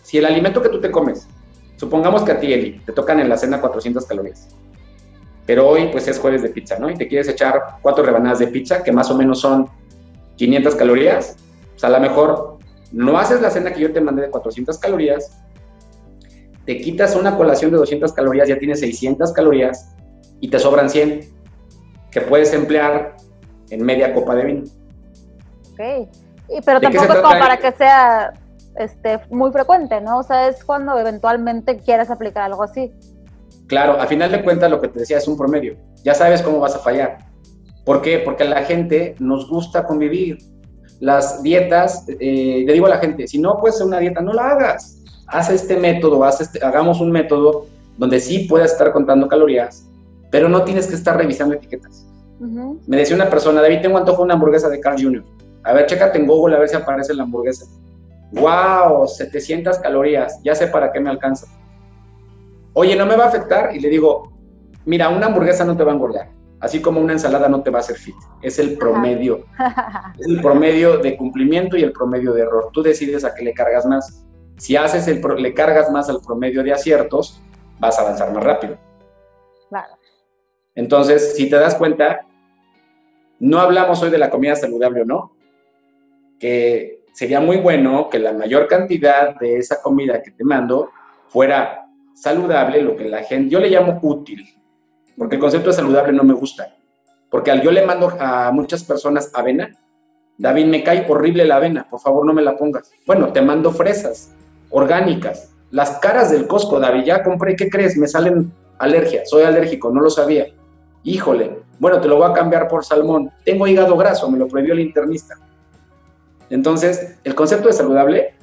si el alimento que tú te comes, supongamos que a ti, Eli, te tocan en la cena 400 calorías, pero hoy pues es jueves de pizza, ¿no? Y te quieres echar cuatro rebanadas de pizza, que más o menos son 500 calorías, pues a lo mejor no haces la cena que yo te mandé de 400 calorías, te quitas una colación de 200 calorías, ya tienes 600 calorías y te sobran 100, que puedes emplear en media copa de vino. Ok, y, pero tampoco es como para que sea este, muy frecuente, ¿no? O sea, es cuando eventualmente quieres aplicar algo así. Claro, a final de cuentas lo que te decía es un promedio. Ya sabes cómo vas a fallar. ¿Por qué? Porque a la gente nos gusta convivir. Las dietas, eh, le digo a la gente, si no puedes hacer una dieta, no la hagas. Haz este método, haz este, hagamos un método donde sí puedas estar contando calorías, pero no tienes que estar revisando etiquetas. Me decía una persona, David, tengo antojo de una hamburguesa de Carl Jr. A ver, chécate en Google a ver si aparece la hamburguesa. ¡Wow! 700 calorías, ya sé para qué me alcanza. Oye, ¿no me va a afectar? Y le digo, mira, una hamburguesa no te va a engordar, así como una ensalada no te va a hacer fit. Es el promedio. *laughs* es el promedio de cumplimiento y el promedio de error. Tú decides a qué le cargas más. Si haces el le cargas más al promedio de aciertos, vas a avanzar más rápido. Claro. Entonces, si te das cuenta, no hablamos hoy de la comida saludable o no, que sería muy bueno que la mayor cantidad de esa comida que te mando fuera saludable, lo que la gente, yo le llamo útil, porque el concepto de saludable no me gusta, porque al yo le mando a muchas personas avena, David, me cae horrible la avena, por favor no me la pongas. Bueno, te mando fresas orgánicas, las caras del Costco, David, ya compré, ¿qué crees? Me salen alergia, soy alérgico, no lo sabía. Híjole, bueno, te lo voy a cambiar por salmón. Tengo hígado graso, me lo prohibió el internista. Entonces, el concepto de saludable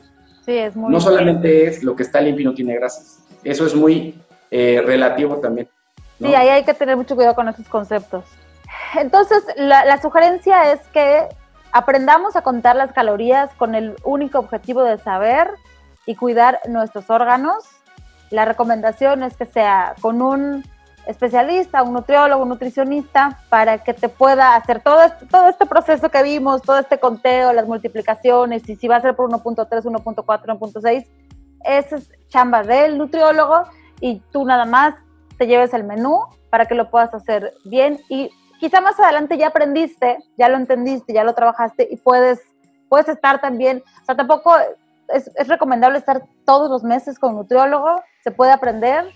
no solamente es lo que está limpio y no tiene grasas. Eso es muy eh, relativo también. Sí, ahí hay que tener mucho cuidado con esos conceptos. Entonces, la sugerencia es que aprendamos a contar las calorías con el único objetivo de saber y cuidar nuestros órganos. La recomendación es que sea con un especialista, un nutriólogo, un nutricionista, para que te pueda hacer todo este, todo este proceso que vimos, todo este conteo, las multiplicaciones, y si va a ser por 1.3, 1.4, 1.6, esa es chamba del nutriólogo y tú nada más te lleves el menú para que lo puedas hacer bien y quizá más adelante ya aprendiste, ya lo entendiste, ya lo trabajaste y puedes, puedes estar también, o sea, tampoco es, es recomendable estar todos los meses con un nutriólogo, se puede aprender.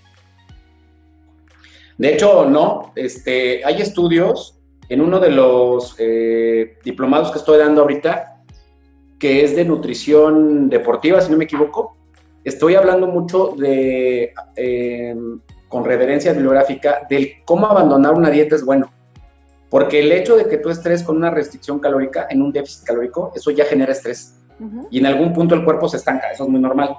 De hecho, no, este, hay estudios en uno de los eh, diplomados que estoy dando ahorita, que es de nutrición deportiva, si no me equivoco, estoy hablando mucho de, eh, con reverencia bibliográfica, del cómo abandonar una dieta es bueno. Porque el hecho de que tú estés con una restricción calórica, en un déficit calórico, eso ya genera estrés. Y en algún punto el cuerpo se estanca, eso es muy normal.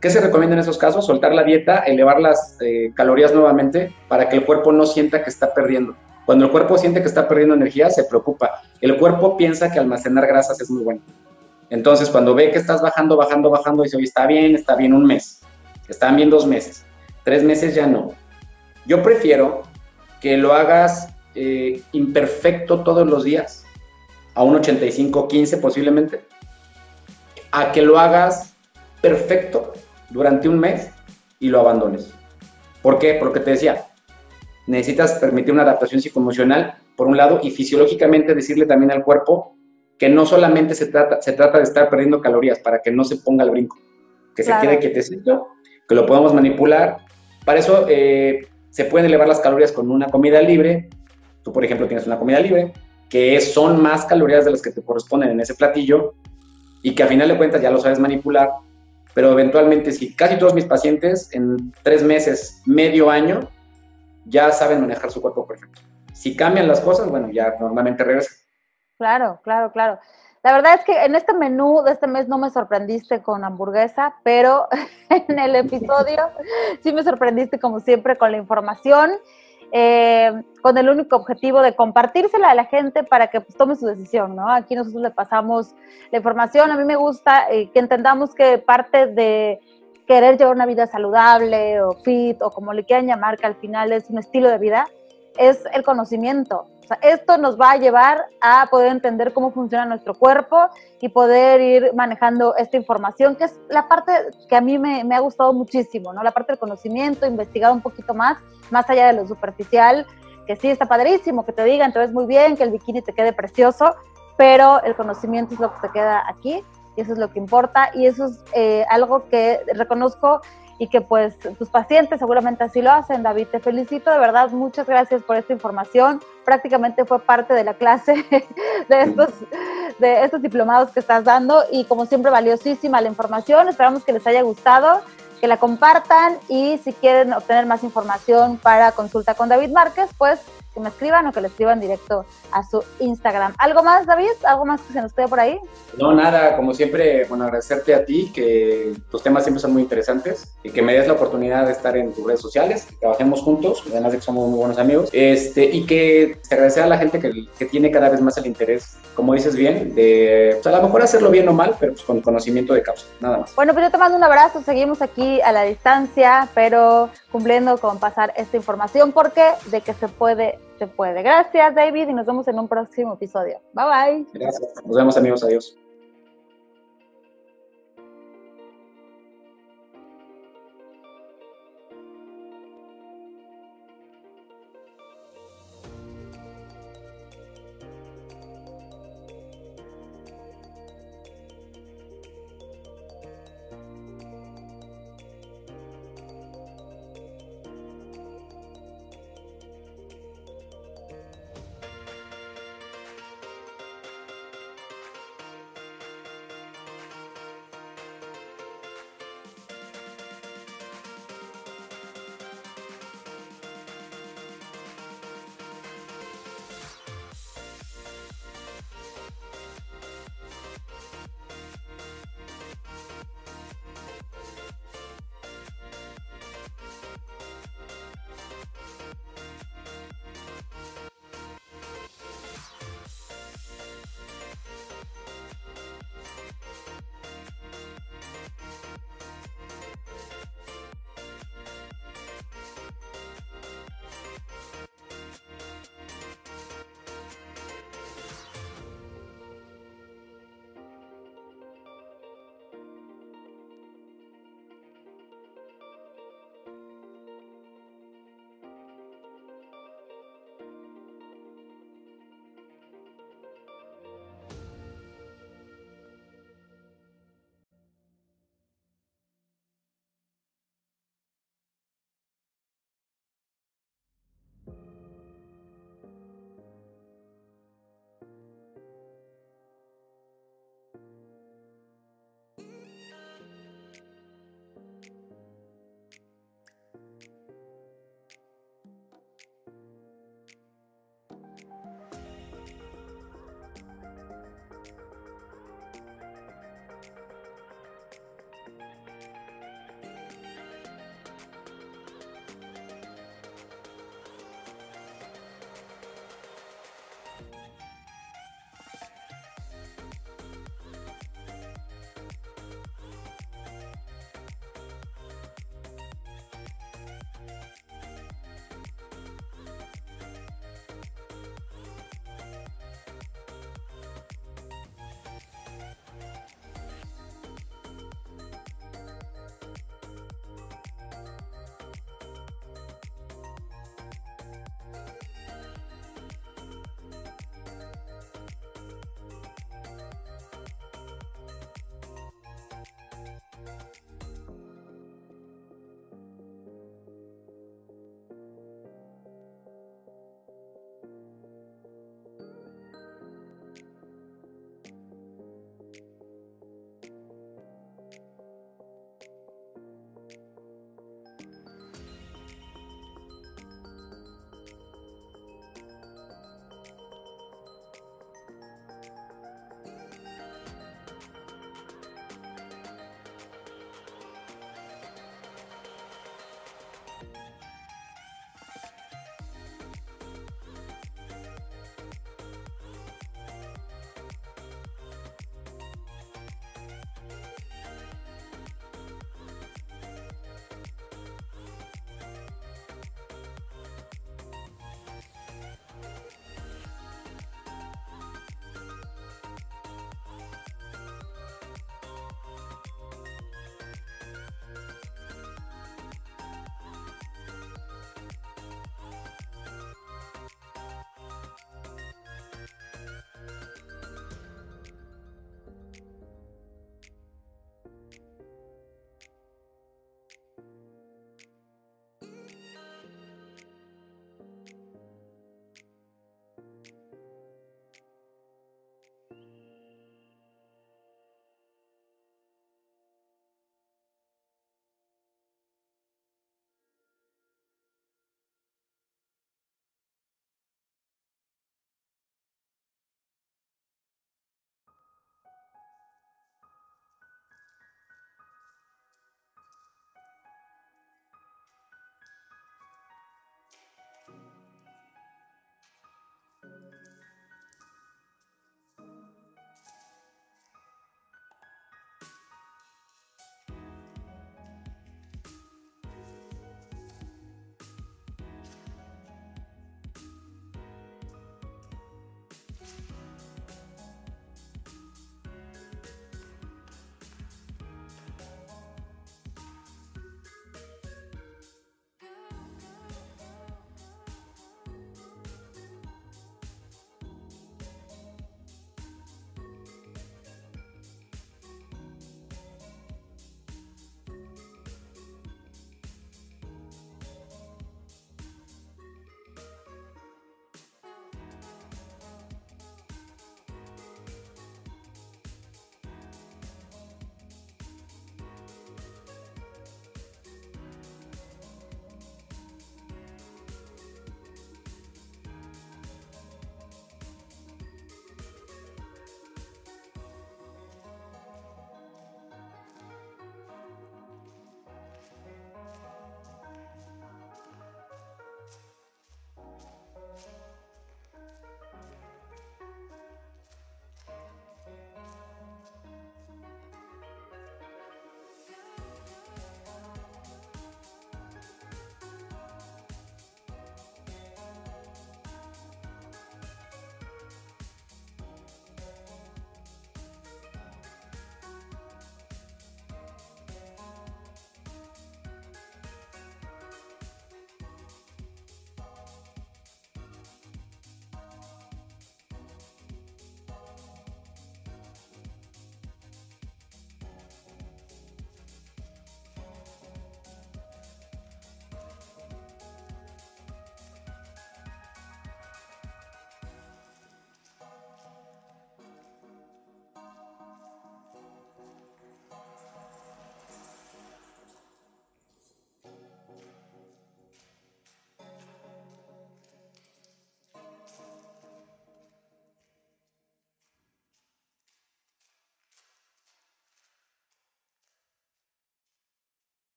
¿Qué se recomienda en esos casos? Soltar la dieta, elevar las eh, calorías nuevamente para que el cuerpo no sienta que está perdiendo. Cuando el cuerpo siente que está perdiendo energía, se preocupa. El cuerpo piensa que almacenar grasas es muy bueno. Entonces, cuando ve que estás bajando, bajando, bajando, dice, oye, está bien, está bien un mes, están bien dos meses, tres meses ya no. Yo prefiero que lo hagas eh, imperfecto todos los días, a un 85-15 posiblemente, a que lo hagas perfecto durante un mes y lo abandones. ¿Por qué? Porque te decía, necesitas permitir una adaptación psicoemocional, por un lado, y fisiológicamente decirle también al cuerpo que no solamente se trata, se trata de estar perdiendo calorías para que no se ponga el brinco, que se quede quietecito, que lo podamos manipular. Para eso eh, se pueden elevar las calorías con una comida libre. Tú, por ejemplo, tienes una comida libre, que son más calorías de las que te corresponden en ese platillo y que a final de cuentas ya lo sabes manipular, pero eventualmente si casi todos mis pacientes en tres meses, medio año, ya saben manejar su cuerpo perfecto. Si cambian las cosas, bueno, ya normalmente regresa. Claro, claro, claro. La verdad es que en este menú de este mes no me sorprendiste con hamburguesa, pero *laughs* en el episodio sí me sorprendiste como siempre con la información, eh, con el único objetivo de compartírsela a la gente para que pues, tome su decisión, ¿no? Aquí nosotros le pasamos la información. A mí me gusta eh, que entendamos que parte de querer llevar una vida saludable o fit o como le quieran llamar, que al final es un estilo de vida, es el conocimiento. O sea, esto nos va a llevar a poder entender cómo funciona nuestro cuerpo y poder ir manejando esta información, que es la parte que a mí me, me ha gustado muchísimo, ¿no? La parte del conocimiento, investigar un poquito más, más allá de lo superficial, que sí está padrísimo, que te digan, te ves muy bien, que el bikini te quede precioso, pero el conocimiento es lo que te queda aquí y eso es lo que importa y eso es eh, algo que reconozco y que pues tus pacientes seguramente así lo hacen. David, te felicito de verdad, muchas gracias por esta información. Prácticamente fue parte de la clase *laughs* de estos, de estos diplomados que estás dando y como siempre valiosísima la información. Esperamos que les haya gustado, que la compartan y si quieren obtener más información para consulta con David Márquez, pues que me escriban o que le escriban directo a su Instagram. ¿Algo más, David? ¿Algo más que se nos quede por ahí? No, nada, como siempre, bueno, agradecerte a ti, que tus temas siempre son muy interesantes y que me des la oportunidad de estar en tus redes sociales, que trabajemos juntos, además de que somos muy buenos amigos, este, y que te agradecer a la gente que, que, tiene cada vez más el interés, como dices bien, de pues, a lo mejor hacerlo bien o mal, pero pues, con conocimiento de causa, nada más. Bueno, pues yo te mando un abrazo, seguimos aquí a la distancia, pero cumpliendo con pasar esta información porque de que se puede se puede. Gracias, David, y nos vemos en un próximo episodio. Bye bye. Gracias. Nos vemos, amigos. Adiós.